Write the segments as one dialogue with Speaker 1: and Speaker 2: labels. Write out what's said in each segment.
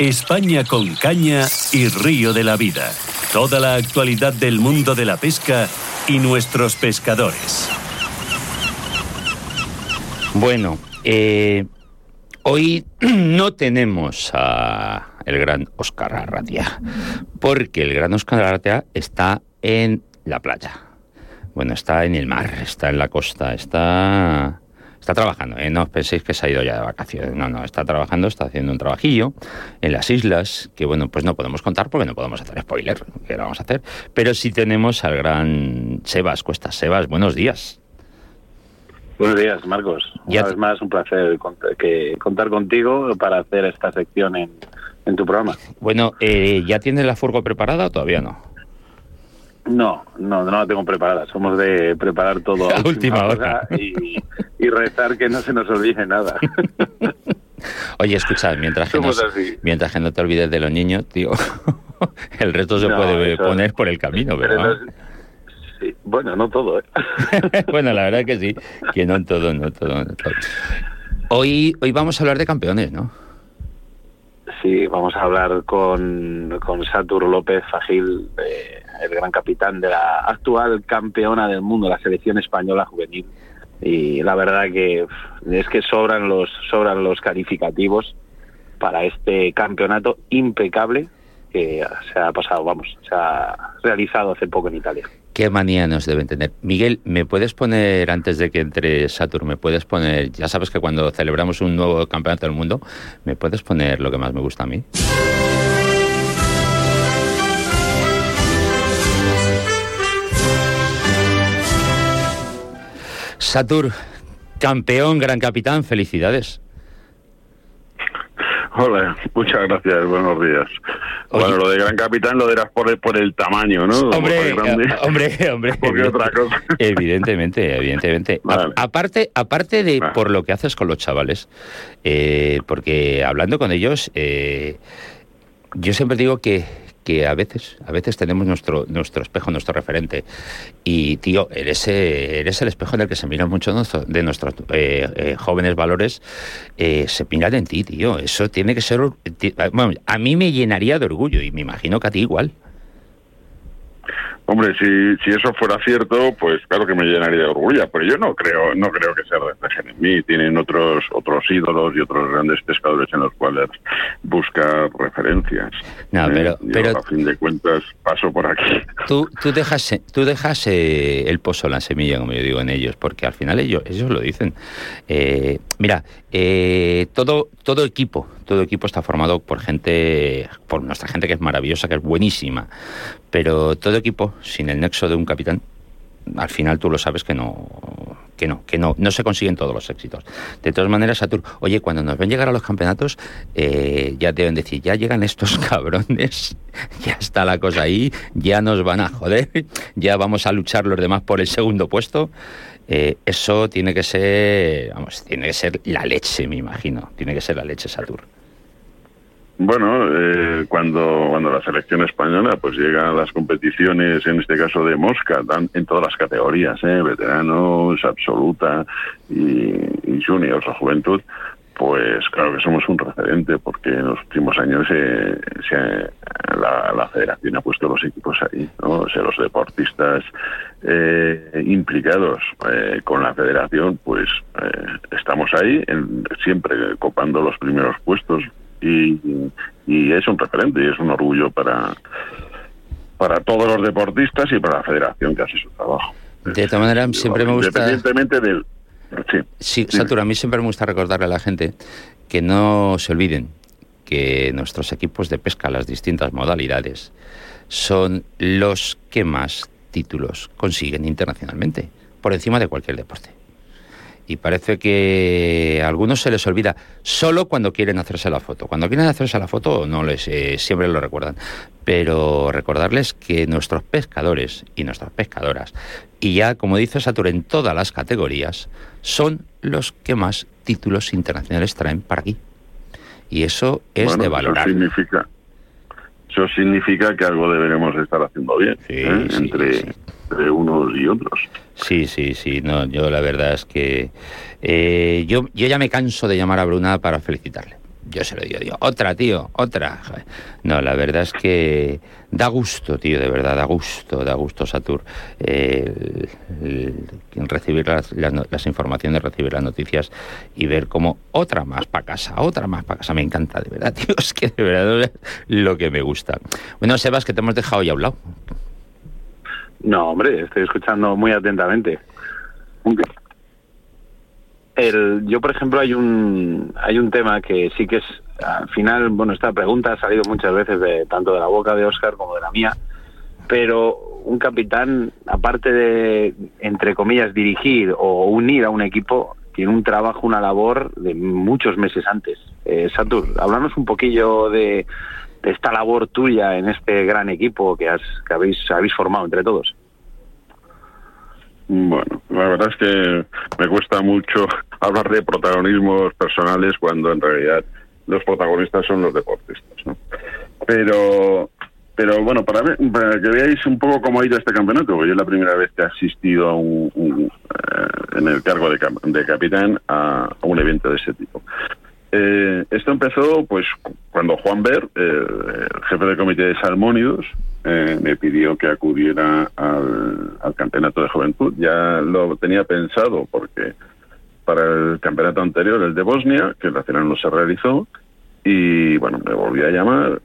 Speaker 1: España con caña y río de la vida. Toda la actualidad del mundo de la pesca y nuestros pescadores.
Speaker 2: Bueno, eh, hoy no tenemos a el gran Oscar Arratia, porque el gran Oscar Arratia está en la playa. Bueno, está en el mar, está en la costa, está está trabajando, ¿eh? no os penséis que se ha ido ya de vacaciones, no, no, está trabajando, está haciendo un trabajillo en las islas, que bueno, pues no podemos contar porque no podemos hacer spoiler, que lo vamos a hacer, pero sí tenemos al gran Sebas Cuestas. Sebas, buenos días.
Speaker 3: Buenos días, Marcos. Una vez más, un placer que contar contigo para hacer esta sección en, tu programa.
Speaker 2: Bueno, eh, ¿ya tienes la furgo preparada o todavía no?
Speaker 3: No, no, no la tengo preparada. Somos de preparar todo
Speaker 2: a última hora
Speaker 3: y, rezar que no se nos olvide nada.
Speaker 2: Oye, escucha, mientras que, mientras que no te olvides de los niños, tío, el resto se puede poner por el camino, ¿verdad?
Speaker 3: sí, bueno, no todo, ¿eh?
Speaker 2: bueno, la verdad que sí, que no todo, no todo, no todo. Hoy, hoy vamos a hablar de campeones, ¿no?
Speaker 3: Sí, vamos a hablar con, con Satur López Fagil, el gran capitán de la actual campeona del mundo, la selección española juvenil. Y la verdad que es que sobran los, sobran los calificativos para este campeonato impecable que se ha pasado, vamos, se ha realizado hace poco en Italia.
Speaker 2: ¿Qué manía nos deben tener? Miguel, ¿me puedes poner, antes de que entre Saturn, me puedes poner, ya sabes que cuando celebramos un nuevo campeonato del mundo, ¿me puedes poner lo que más me gusta a mí? Satur, campeón, gran capitán, felicidades.
Speaker 4: Hola, muchas gracias, buenos días. Bueno, lo de gran capitán lo dirás por el, por el tamaño, ¿no?
Speaker 2: Hombre, hombre, hombre.
Speaker 4: Porque otra cosa.
Speaker 2: Evidentemente, evidentemente. aparte, aparte de por lo que haces con los chavales, eh, porque hablando con ellos, eh, yo siempre digo que, que a veces, a veces tenemos nuestro, nuestro espejo, nuestro referente. Y, tío, eres, eres el espejo en el que se miran muchos de nuestros eh, eh, jóvenes valores, eh, se miran en ti, tío. Eso tiene que ser... Bueno, a mí me llenaría de orgullo y me imagino que a ti igual.
Speaker 4: Hombre, si, si eso fuera cierto, pues claro que me llenaría de orgullo, pero yo no creo no creo que se reflejen en mí. Tienen otros otros ídolos y otros grandes pescadores en los cuales busca referencias.
Speaker 2: No, ¿eh? pero,
Speaker 4: a fin de cuentas paso por aquí.
Speaker 2: Tú, tú dejas, tú dejas eh, el pozo, la semilla, como yo digo en ellos, porque al final ellos, ellos lo dicen. Eh, mira, todo, todo equipo, todo equipo está formado por gente, por nuestra gente que es maravillosa, que es buenísima, pero todo equipo sin el nexo de un capitán, al final tú lo sabes que no, que no, que no, no se consiguen todos los éxitos. De todas maneras, Satur, oye, cuando nos ven llegar a los campeonatos, eh, ya deben decir, ya llegan estos cabrones, ya está la cosa ahí, ya nos van a joder, ya vamos a luchar los demás por el segundo puesto. Eh, eso tiene que ser, vamos, tiene que ser la leche, me imagino, tiene que ser la leche, Satur.
Speaker 4: Bueno, eh, cuando, cuando la selección española pues llega a las competiciones, en este caso de Mosca, dan en todas las categorías, ¿eh? veteranos, absoluta y, juniors o juventud, pues claro que somos un referente porque en los últimos años eh, la, federación ha puesto los equipos ahí, ¿no? o sea, los deportistas eh, implicados con la federación, pues estamos ahí, siempre copando los primeros puestos, y, es un referente y es un orgullo para, para todos los deportistas y para la federación que hace su trabajo.
Speaker 2: De todas maneras, siempre me gusta...
Speaker 4: Independientemente del...
Speaker 2: Sí, sí Satura, a mí siempre me gusta recordarle a la gente que no se olviden que nuestros equipos de pesca, las distintas modalidades, son los que más títulos consiguen internacionalmente, por encima de cualquier deporte y parece que a algunos se les olvida solo cuando quieren hacerse la foto. Cuando quieren hacerse la foto no les eh, siempre lo recuerdan, pero recordarles que nuestros pescadores y nuestras pescadoras y ya como dice Satur en todas las categorías son los que más títulos internacionales traen para aquí. Y eso es de valorar.
Speaker 4: Eso significa eso significa que algo deberemos estar haciendo bien ¿eh? entre, entre unos y otros.
Speaker 2: Sí, sí, sí. No, yo la verdad es que eh, yo, yo ya me canso de llamar a Bruna para felicitarle. yo se lo digo, digo, otra, tío, otra. No, la verdad es que da gusto, tío, de verdad, da gusto, da gusto, Satur, eh, recibir las, las, informaciones, recibir las noticias y ver como otra más para casa, otra más para casa. Me encanta, de verdad, tío, es que de verdad lo que me gusta. Bueno, Sebas, que te hemos dejado ya a un lado.
Speaker 3: No, hombre, estoy escuchando muy atentamente. El, yo, por ejemplo, hay un hay un tema que sí que es al final, bueno, esta pregunta ha salido muchas veces de tanto de la boca de Oscar como de la mía, pero un capitán, aparte de entre comillas dirigir o unir a un equipo, tiene un trabajo, una labor de muchos meses antes. Eh, Satur, un poquillo de, de esta labor tuya en este gran equipo que, has, que habéis, habéis formado entre todos.
Speaker 4: Bueno, la verdad es que me cuesta mucho hablar de protagonismos personales cuando en realidad los protagonistas son los deportistas. ¿no? Pero, pero bueno, para, para, que veáis un poco cómo ha ido este campeonato, porque yo es la primera vez que he asistido a un, eh, en el cargo de, capitán a, a, un evento de ese tipo. Eh, esto empezó pues cuando Juan Ver, eh, el jefe del comité de Salmónidos, eh, me pidió que acudiera al, campeonato de juventud. Ya lo tenía pensado porque para el campeonato anterior, el de Bosnia, que al final no se realizó, y bueno, me volví a llamar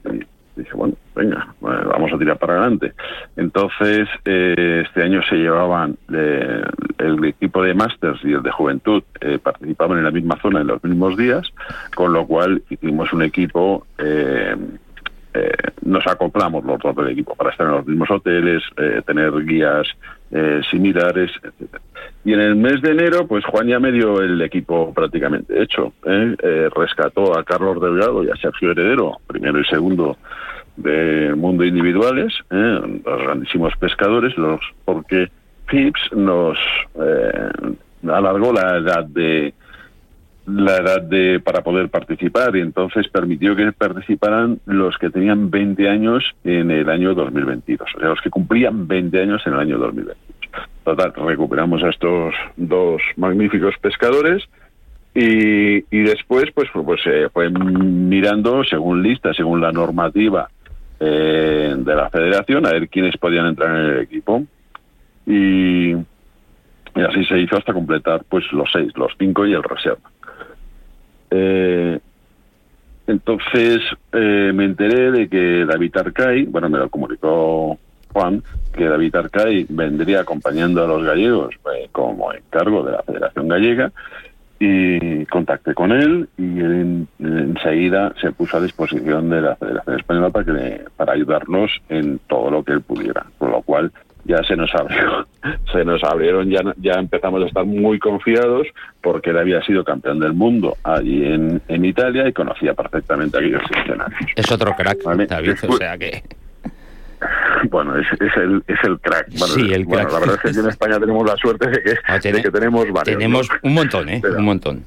Speaker 4: dije, bueno, venga, vamos a tirar para adelante. Entonces, eh, este año se llevaban eh, el equipo de Masters y el de Juventud, eh, participaban en la misma zona en los mismos días, con lo cual hicimos un equipo eh, eh, nos acoplamos los dos del equipo para estar en los mismos hoteles, eh, tener guías eh, similares, etcétera. Y en el mes de enero, pues Juan ya me dio el equipo prácticamente hecho. rescató a Carlos Delgado y a Sergio Heredero, primero y segundo del mundo individuales, los grandísimos pescadores, los porque Phipps nos alargó la edad de la edad de para poder participar y entonces permitió que participaran los que tenían 20 años en el año 2022, o sea, los que cumplían 20 años en el año 2022. Total, recuperamos a estos dos magníficos pescadores y, y después pues, pues fue mirando según lista, según la normativa eh, de la federación, a ver quiénes podían entrar en el equipo. Y, y así se hizo hasta completar pues los seis, los cinco y el reserva. Eh, entonces eh, me enteré de que David Arcay, bueno, me lo comunicó Juan, que David Arcay vendría acompañando a los gallegos eh, como encargo de la Federación Gallega y contacté con él y él en, enseguida se puso a disposición de la Federación Española para, que, para ayudarnos en todo lo que él pudiera, con lo cual ya se nos abrió, se nos abrieron, ya, ya empezamos a estar muy confiados porque él había sido campeón del mundo allí en, en Italia y conocía perfectamente aquellos escenarios.
Speaker 2: Es otro crack, ¿vale? David, o sea que...
Speaker 4: Bueno, es, es, el, es el crack. Bueno,
Speaker 2: sí, el
Speaker 4: bueno,
Speaker 2: crack.
Speaker 4: la verdad es que aquí en España tenemos la suerte de que,
Speaker 2: Ah, tiene-
Speaker 4: de que tenemos varios.
Speaker 2: Tenemos un montón, ¿eh?
Speaker 4: Pero-
Speaker 2: Un montón.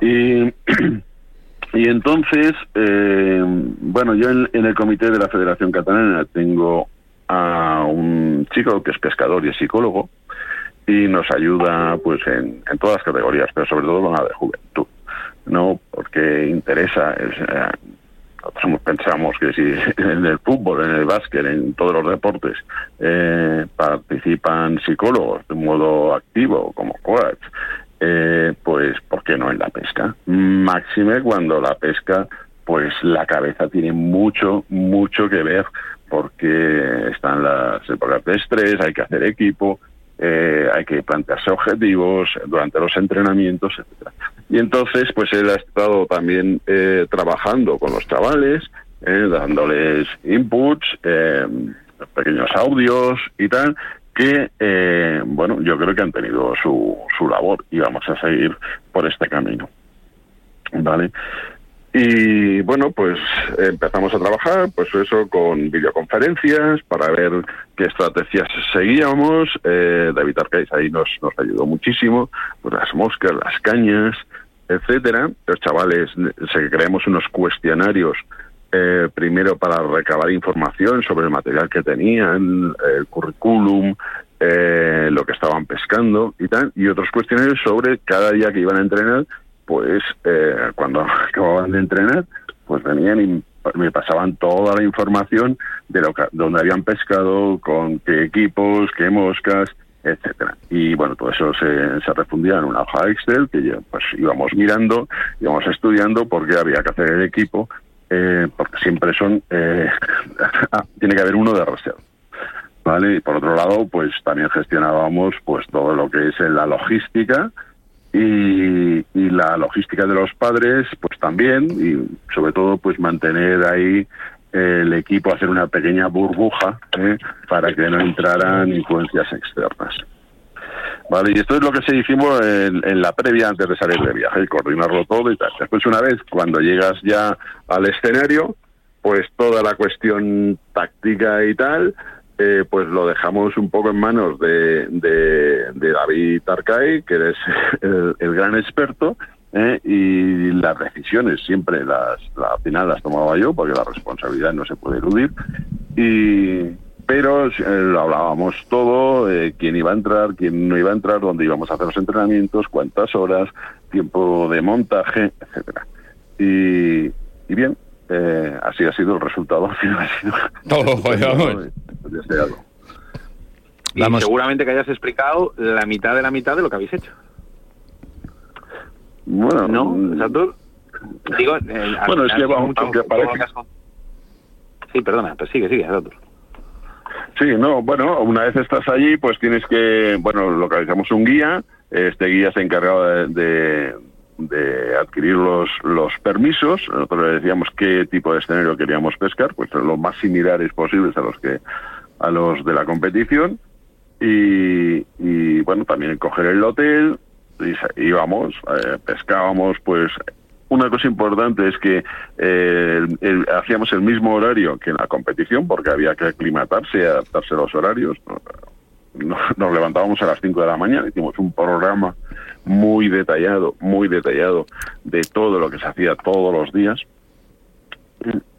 Speaker 4: Y, y entonces, eh, bueno, yo en, en el comité de la Federación Catalana tengo a un chico que es pescador y es psicólogo y nos ayuda pues en, todas las categorías, pero sobre todo en la de juventud, ¿no? Porque interesa, es, eh, nosotros pensamos que si en el fútbol, en el básquet, en todos los deportes eh, participan psicólogos de un modo activo como coach, eh, pues ¿por qué no en la pesca? Máxime cuando la pesca, pues la cabeza tiene mucho, mucho que ver porque están las épocas de estrés, hay que hacer equipo, eh, hay que plantearse objetivos durante los entrenamientos, etcétera. Y entonces, pues él ha estado también eh, trabajando con los chavales, eh, dándoles inputs, eh, pequeños audios y tal, que, eh, bueno, yo creo que han tenido su, su labor y vamos a seguir por este camino. ¿Vale? Y bueno, pues empezamos a trabajar, pues eso, con videoconferencias para ver qué estrategias seguíamos. Eh, David Arcaiz ahí nos, nos ayudó muchísimo, pues las moscas, las cañas, etcétera. Los chavales, se creamos unos cuestionarios eh, primero para recabar información sobre el material que tenían, el currículum, eh, lo que estaban pescando y tal, y otros cuestionarios sobre cada día que iban a entrenar pues eh, cuando acababan de entrenar, pues venían y me pasaban toda la información de lo que, dónde habían pescado, con qué equipos, qué moscas, etcétera. Y bueno, todo eso se, se refundía en una hoja Excel que pues íbamos mirando, íbamos estudiando por qué había que hacer el equipo, eh, porque siempre son, eh, ah, tiene que haber uno de reserva. ¿Vale? Y por otro lado, pues también gestionábamos pues todo lo que es la logística, y, la logística de los padres, pues también, y sobre todo, pues mantener ahí el equipo, hacer una pequeña burbuja ¿eh? para que no entraran influencias externas. Vale, y esto es lo que se hicimos en, la previa antes de salir de viaje, coordinarlo todo y tal. Después, una vez, cuando llegas ya al escenario, pues toda la cuestión táctica y tal, eh, pues lo dejamos un poco en manos de, de, David Arcay, que es el, gran experto, eh, y las decisiones siempre las, la, al final las tomaba yo, porque la responsabilidad no se puede eludir, y, pero eh, lo hablábamos todo, quién iba a entrar, quién no iba a entrar, dónde íbamos a hacer los entrenamientos, cuántas horas, tiempo de montaje, etcétera. Y, y bien, eh, así ha sido el resultado final.
Speaker 2: Todo,
Speaker 3: deseado. Y seguramente que hayas explicado la mitad de la mitad de lo que habéis hecho.
Speaker 4: Bueno,
Speaker 3: ¿no? Mm. Digo,
Speaker 4: eh, bueno, es que vamos, aunque parece...
Speaker 3: Sí, perdona, pues sigue, sigue, Satur.
Speaker 4: Sí, no, bueno, una vez estás allí, pues tienes que, bueno, localizamos un guía, este guía se encargado de de adquirir los, los permisos. Nosotros le decíamos qué tipo de escenario queríamos pescar, pues lo más similares posibles a los que a los de la competición. Y, y bueno, también coger el hotel, y íbamos, eh, pescábamos, pues una cosa importante es que eh, hacíamos el mismo horario que en la competición, porque había que aclimatarse y adaptarse a los horarios. Nos, levantábamos a las 5 de la mañana, hicimos un programa muy detallado, muy detallado de todo lo que se hacía todos los días.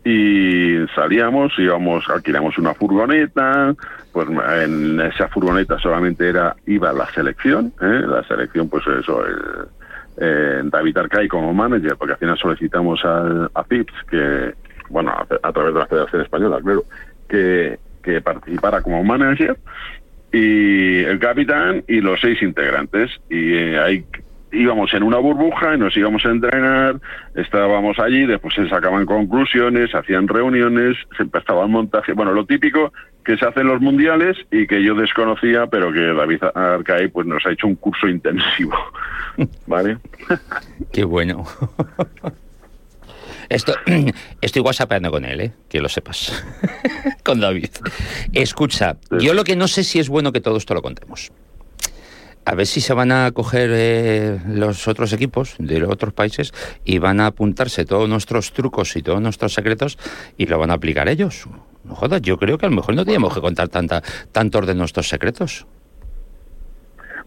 Speaker 4: Y salíamos, íbamos, alquilamos una furgoneta, pues en esa furgoneta solamente era iba la selección, ¿eh? la selección, pues eso, el, eh, David Arcay como manager, porque al final solicitamos al, a PIPS, que, bueno, a, través de la Federación Española, claro, que, que participara como manager y el capitán y los seis integrantes. Y eh, ahí íbamos en una burbuja y nos íbamos a entrenar, estábamos allí, después se sacaban conclusiones, hacían reuniones, se empezaba el montaje, bueno, lo típico que se hace en los mundiales y que yo desconocía, pero que David Arcay pues nos ha hecho un curso intensivo. ¿Vale?
Speaker 2: Qué bueno. Esto, estoy whatsappeando con él, ¿eh? que lo sepas. con David. Escucha, yo lo que no sé si es bueno que todo esto lo contemos. A ver si se van a coger eh, los otros equipos de los otros países y van a apuntarse todos nuestros trucos y todos nuestros secretos y lo van a aplicar ellos. No jodas, yo creo que a lo mejor no teníamos que contar tanta, tantos de nuestros secretos.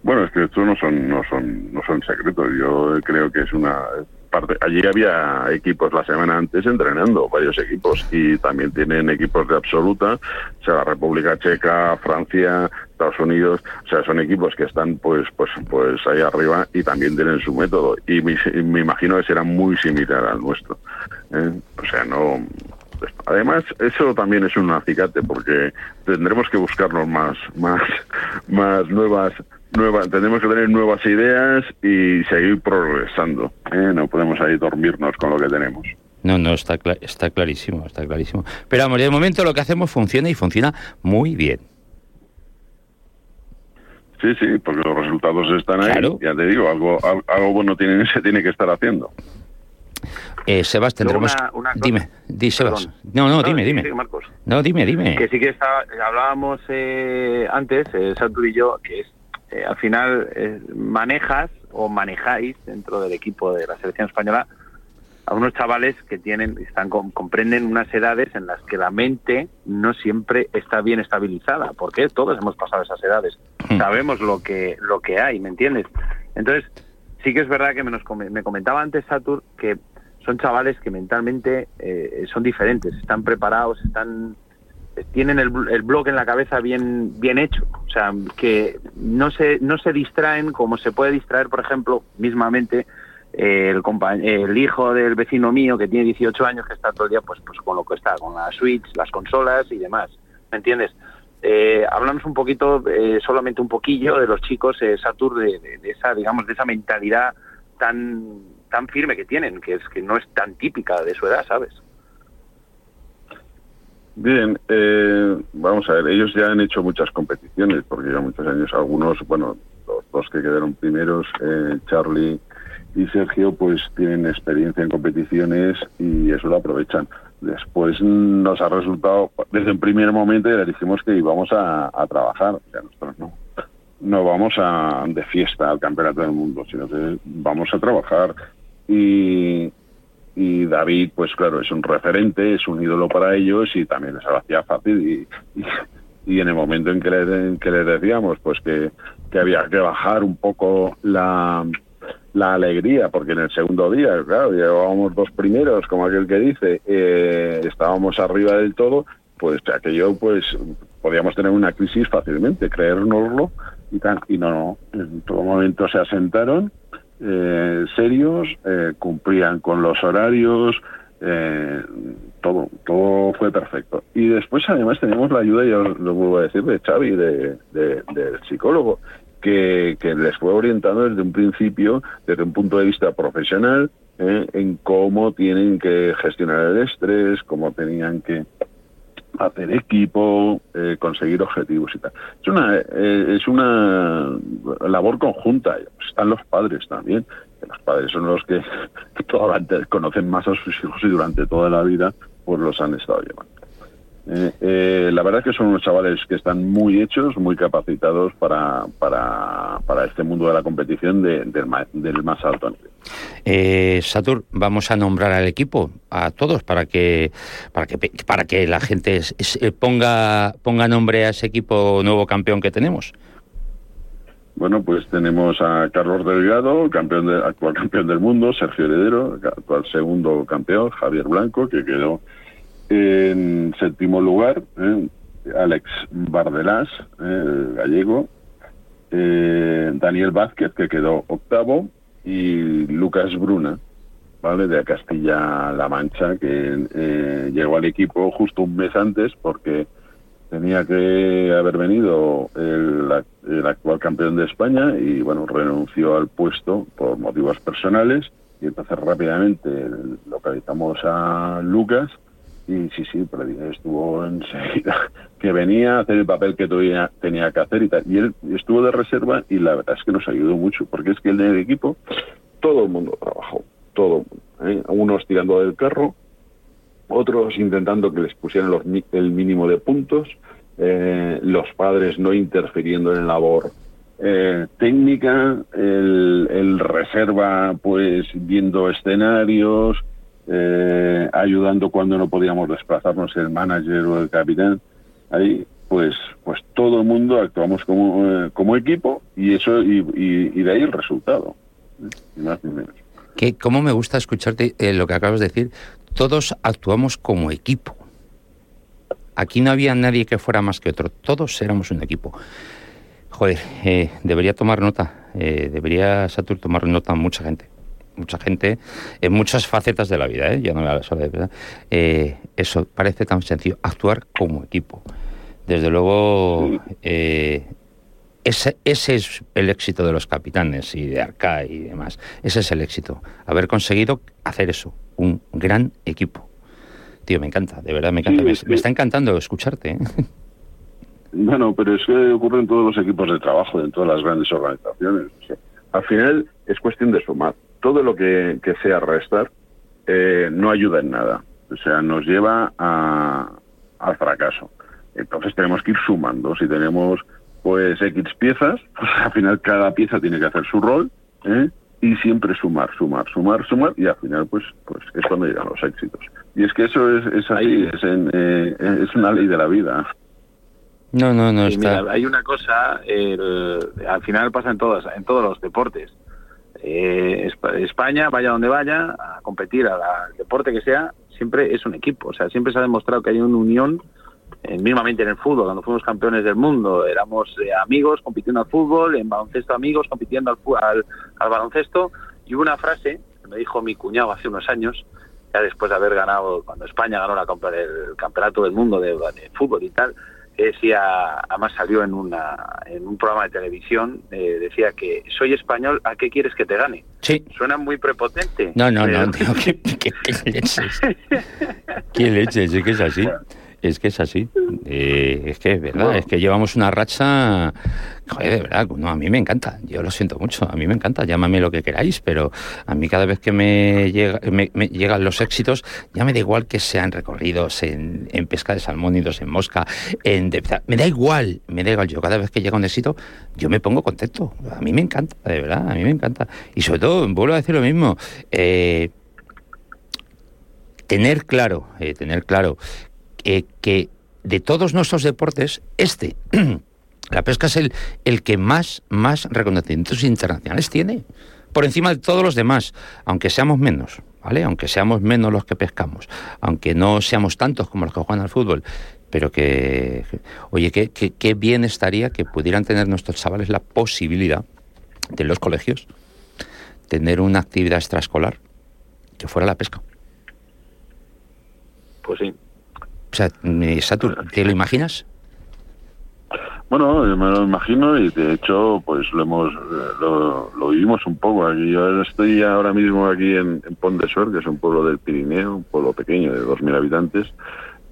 Speaker 4: Bueno, es que estos no son, no son, no son secretos. Yo creo que es una allí había equipos la semana antes entrenando, varios equipos, y también tienen equipos de absoluta, o sea, la República Checa, Francia, Estados Unidos, o sea, son equipos que están pues pues pues ahí arriba y también tienen su método, y me, imagino que será muy similar al nuestro. ¿eh? O sea, no... Además, eso también es un acicate porque tendremos que buscarnos más, más, más nuevas tenemos que tener nuevas ideas y seguir progresando. ¿eh? No podemos ahí dormirnos con lo que tenemos.
Speaker 2: No, no, está, está clarísimo, está clarísimo. Pero vamos, de momento lo que hacemos funciona y funciona muy bien.
Speaker 4: Sí, sí, porque los resultados están ahí. Ya te digo, algo, algo bueno tiene, se tiene que estar haciendo.
Speaker 2: Eh, Sebas, tendremos... dime, di, Sebas. No, no, dime, dime. No, dime, dime.
Speaker 3: Que sí que hablábamos eh, antes, eh, y yo, que es eh, al final eh, manejas o manejáis dentro del equipo de la selección española a unos chavales que tienen están comprenden unas edades en las que la mente no siempre está bien estabilizada porque todos hemos pasado esas edades hmm. sabemos lo que lo que hay me entiendes entonces sí que es verdad que me, nos, me comentaba antes Satur que son chavales que mentalmente eh, son diferentes están preparados están tienen el, el blog en la cabeza bien, bien hecho. O sea, que no se, no se distraen como se puede distraer, por ejemplo, mismamente el, el hijo del vecino mío que tiene 18 años que está todo el día pues, pues con lo que está, con la Switch, las consolas y demás. ¿Me entiendes? Eh, hablamos un poquito, eh, solamente un poquillo de los chicos eh, Satur, de, de, esa, digamos, de esa mentalidad tan, tan firme que tienen, que es que no es tan típica de su edad, ¿sabes?
Speaker 4: Bien, eh, vamos a ver, ellos ya han hecho muchas competiciones, porque ya muchos años, algunos, bueno, los dos que quedaron primeros, eh, Charlie y Sergio, pues tienen experiencia en competiciones y eso lo aprovechan. Después nos ha resultado, desde el primer momento ya dijimos que íbamos a, trabajar, ya nosotros no. No vamos a de fiesta al campeonato del mundo, sino que vamos a trabajar. Y, y David, pues claro, es un referente, es un ídolo para ellos y también les hacía fácil y, y, en el momento en que, le, que les decíamos pues que, que había que bajar un poco la, la alegría, porque en el segundo día, claro, llevábamos dos primeros, como aquel que dice, eh, estábamos arriba del todo, pues aquello, pues podíamos tener una crisis fácilmente, creérnoslo y tal, y no, no, en todo momento se asentaron eh, serios, eh, cumplían con los horarios, eh, todo, todo fue perfecto. Y después además tenemos la ayuda, yo lo vuelvo a decir, de Xavi, de, del psicólogo, que, que, les fue orientando desde un principio, desde un punto de vista profesional, en cómo tienen que gestionar el estrés, cómo tenían que hacer equipo, eh, conseguir objetivos y tal. Es una, eh, es una labor conjunta. Están los padres también. Los padres son los que conocen más a sus hijos y durante toda la vida pues los han estado llevando. Eh, eh, la verdad es que son unos chavales que están muy hechos, muy capacitados para, para, para este mundo de la competición de, del, del, más alto nivel.
Speaker 2: Eh, Satur, vamos a nombrar al equipo, a todos, para que para que, para que la gente ponga, ponga nombre a ese equipo nuevo campeón que tenemos.
Speaker 4: Bueno, pues tenemos a Carlos Delgado, campeón actual campeón del mundo, Sergio Heredero, actual segundo campeón, Javier Blanco, que quedó en séptimo lugar, eh, Alex Bardelás, eh, gallego. Eh, Daniel Vázquez, que quedó octavo. Y Lucas Bruna, ¿vale? De Castilla-La Mancha, que llegó al equipo justo un mes antes porque tenía que haber venido el, el, actual campeón de España y bueno renunció al puesto por motivos personales y entonces rápidamente localizamos a Lucas y sí, sí, pero estuvo enseguida que venía a hacer el papel que tenía, tenía que hacer y tal. Y él estuvo de reserva y la verdad es que nos ayudó mucho, porque es que en el equipo todo el mundo trabajó, todo el mundo. ¿eh? Unos tirando del carro, otros intentando que les pusieran los, el mínimo de puntos, eh, los padres no interfiriendo en la labor eh, técnica, el, el reserva pues viendo escenarios, eh, ayudando cuando no podíamos desplazarnos el manager o el capitán. Ahí, pues, pues todo el mundo actuamos como, eh, como equipo y eso y, de ahí el resultado. Ni más ni menos.
Speaker 2: Que, ¿Cómo me gusta escucharte eh, lo que acabas de decir? Todos actuamos como equipo. Aquí no había nadie que fuera más que otro. Todos éramos un equipo. Joder, debería tomar nota. debería Satur tomar nota mucha gente mucha gente en muchas facetas de la vida, ¿eh? ya no me hablo solo de verdad. Eh, eso parece tan sencillo, actuar como equipo. Desde luego, eh, ese, ese es el éxito de los capitanes y de Arca y demás. Ese es el éxito, haber conseguido hacer eso, un gran equipo. Tío, me encanta, de verdad me encanta. me, está encantando escucharte. ¿eh?
Speaker 4: Bueno, pero es que ocurre en todos los equipos de trabajo, en todas las grandes organizaciones. al final es cuestión de sumar todo lo que, sea restar eh, no ayuda en nada. O sea, nos lleva a, al fracaso. Entonces tenemos que ir sumando. Si tenemos pues X piezas, pues al final cada pieza tiene que hacer su rol ¿eh? y siempre sumar, sumar, sumar, sumar y al final pues pues es cuando llegan los éxitos. Y es que eso es, es así, es, eh, es una ley de la vida.
Speaker 2: No, no, no está.
Speaker 3: hay una cosa, al final pasa en todas, en todos los deportes eh, España, vaya donde vaya, a competir al deporte que sea, siempre es un equipo. O sea, siempre se ha demostrado que hay una unión, eh, mismamente en el fútbol, cuando fuimos campeones del mundo, éramos eh, amigos compitiendo al fútbol, en baloncesto amigos compitiendo al, al, baloncesto, Y una frase que me dijo mi cuñado hace unos años, ya después de haber ganado, cuando España ganó la, el campeonato del mundo de, fútbol y tal, decía, además salió en, una, en un programa de televisión, eh, decía que soy español, ¿a qué quieres que te gane?
Speaker 2: Sí.
Speaker 3: Suena muy prepotente.
Speaker 2: No, no, no, ¿qué, qué, qué leches? ¿Qué leches? Es que es así. Es que es así. Eh, es que es verdad, es que llevamos una racha. Joder, de verdad, no, a mí me encanta. Yo lo siento mucho, a mí me encanta. Llámame lo que queráis, pero a mí cada vez que me, llega, me, llegan los éxitos, ya me da igual que sean recorridos en, en pesca de salmónidos, en mosca, en. me da igual, me da igual. Yo cada vez que llega un éxito, yo me pongo contento. A mí me encanta, de verdad, a mí me encanta. Y sobre todo, vuelvo a decir lo mismo. Eh, tener claro, eh, tener claro eh, que de todos nuestros deportes, este, la pesca es el, el que más, más reconocimientos internacionales tiene, por encima de todos los demás, aunque seamos menos, ¿vale? Aunque seamos menos los que pescamos, aunque no seamos tantos como los que juegan al fútbol, pero que, oye, qué, qué bien estaría que pudieran tener nuestros chavales la posibilidad de los colegios tener una actividad extraescolar que fuera la pesca.
Speaker 3: Pues sí,
Speaker 2: o sea, Satur, ¿te lo imaginas?
Speaker 4: Bueno, me lo imagino y de hecho, pues lo hemos, lo, vivimos un poco aquí. Yo estoy ahora mismo aquí en, Pont de Suert, que es un pueblo del Pirineo, un pueblo pequeño de 2.000 habitantes.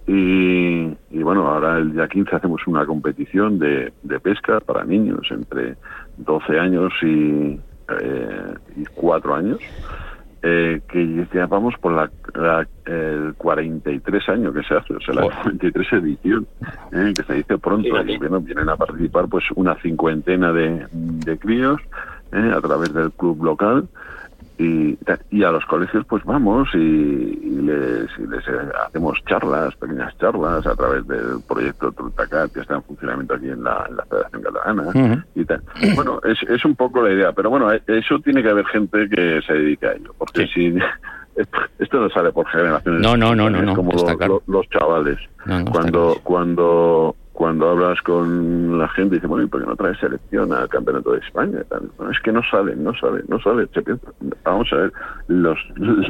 Speaker 4: Y, bueno, ahora el día 15 hacemos una competición de, de pesca para niños entre 12 años y, eh, y 4 años eh, que ya vamos por la, el 43 año que se hace, o sea, la 43 edición, eh, que se dice pronto, y bueno, vienen a participar pues una cincuentena de, de críos eh, a través del club local y, y a los colegios pues vamos y, les, les, eh, hacemos charlas, pequeñas charlas a través del proyecto Trutacat que está en funcionamiento aquí en la, Federación Catalana y tal. Bueno, es, es un poco la idea, pero bueno, eso tiene que haber gente que se dedique a ello, porque si esto no sale por generaciones.
Speaker 2: No, no, no, no,
Speaker 4: como los, chavales. cuando cuando cuando hablas con la gente, dice, bueno, ¿y por qué no traes selección al Campeonato de España? Bueno, es que no salen, no salen, no salen. Se piensa, vamos a ver, los,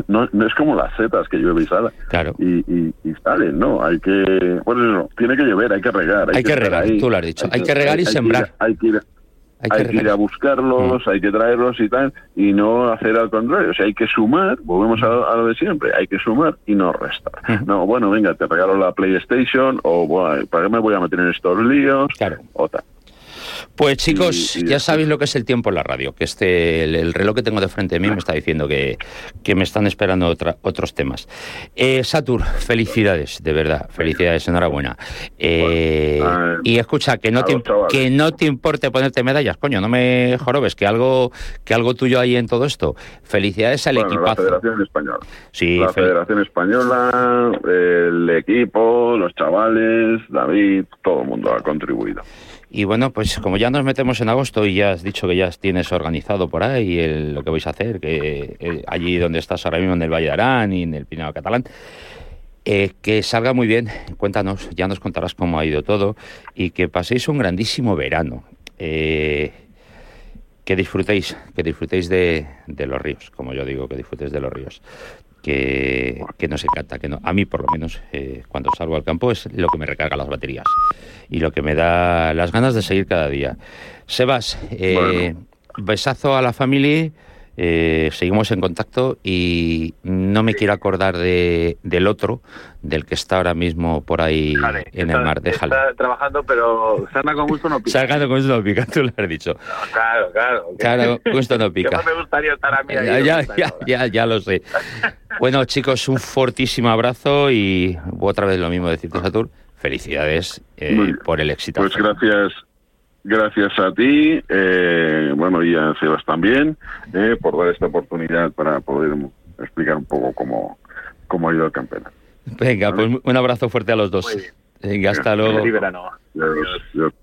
Speaker 4: no, es como las setas que llueve y sale.
Speaker 2: Claro.
Speaker 4: Y, y, salen, ¿no? Hay que, bueno, eso, tiene que llover, hay que regar.
Speaker 2: Hay, que, regar, tú lo has dicho. Hay, que, regar y sembrar.
Speaker 4: hay que ir, hay, que, ir a buscarlos, mm. hay que traerlos y tal, y no hacer al contrario. O sea, hay que sumar, volvemos a, lo de siempre, hay que sumar y no restar. Mm. No, bueno, venga, te regalo la PlayStation, o ¿para qué me voy a meter en estos líos?
Speaker 2: Claro.
Speaker 4: O tal.
Speaker 2: Pues chicos, ya sabéis lo que es el tiempo en la radio, que este el, reloj que tengo de frente de mí me está diciendo que, que me están esperando otros temas. Eh, Satur, felicidades, de verdad, felicidades, enhorabuena. Eh, y escucha, que no, te, que no te importe ponerte medallas, coño, no me jorobes, que algo, que algo tuyo hay en todo esto. Felicidades al equipazo. La
Speaker 4: Federación Española. Sí, la Federación Española, el equipo, los chavales, David, todo el mundo ha contribuido.
Speaker 2: Y bueno, pues como ya nos metemos en agosto y ya has dicho que ya tienes organizado por ahí lo que vais a hacer, que eh, allí donde estás ahora mismo en el Valle de Arán y en el Pinado Catalán, eh, que salga muy bien, cuéntanos, ya nos contarás cómo ha ido todo y que paséis un grandísimo verano. Eh, que disfrutéis, que disfrutéis de, de, los ríos, como yo digo, que disfrutéis de los ríos que, que nos encanta, que no, a mí por lo menos eh, cuando salgo al campo es lo que me recarga las baterías y lo que me da las ganas de seguir cada día. Sebas, eh, besazo a la familia. Eh, seguimos en contacto y no me quiero acordar de, del otro, del que está ahora mismo por ahí en el mar. Déjale.
Speaker 3: Está trabajando, pero sarna con gusto no pica.
Speaker 2: Sarna con gusto no pica, tú lo has dicho.
Speaker 3: claro, claro.
Speaker 2: Claro, gusto no pica.
Speaker 3: me gustaría estar a mí
Speaker 2: ahí ya, ya, ya, ya, lo sé. bueno, chicos, un fortísimo abrazo y otra vez lo mismo decirte, Satur. Felicidades eh, por el éxito.
Speaker 4: Pues gracias, gracias a ti, eh, bueno, y a Sebas también, eh, por dar esta oportunidad para poder explicar un poco cómo, cómo ha ido el campeonato.
Speaker 2: Venga, pues un abrazo fuerte a los dos. Venga, hasta luego.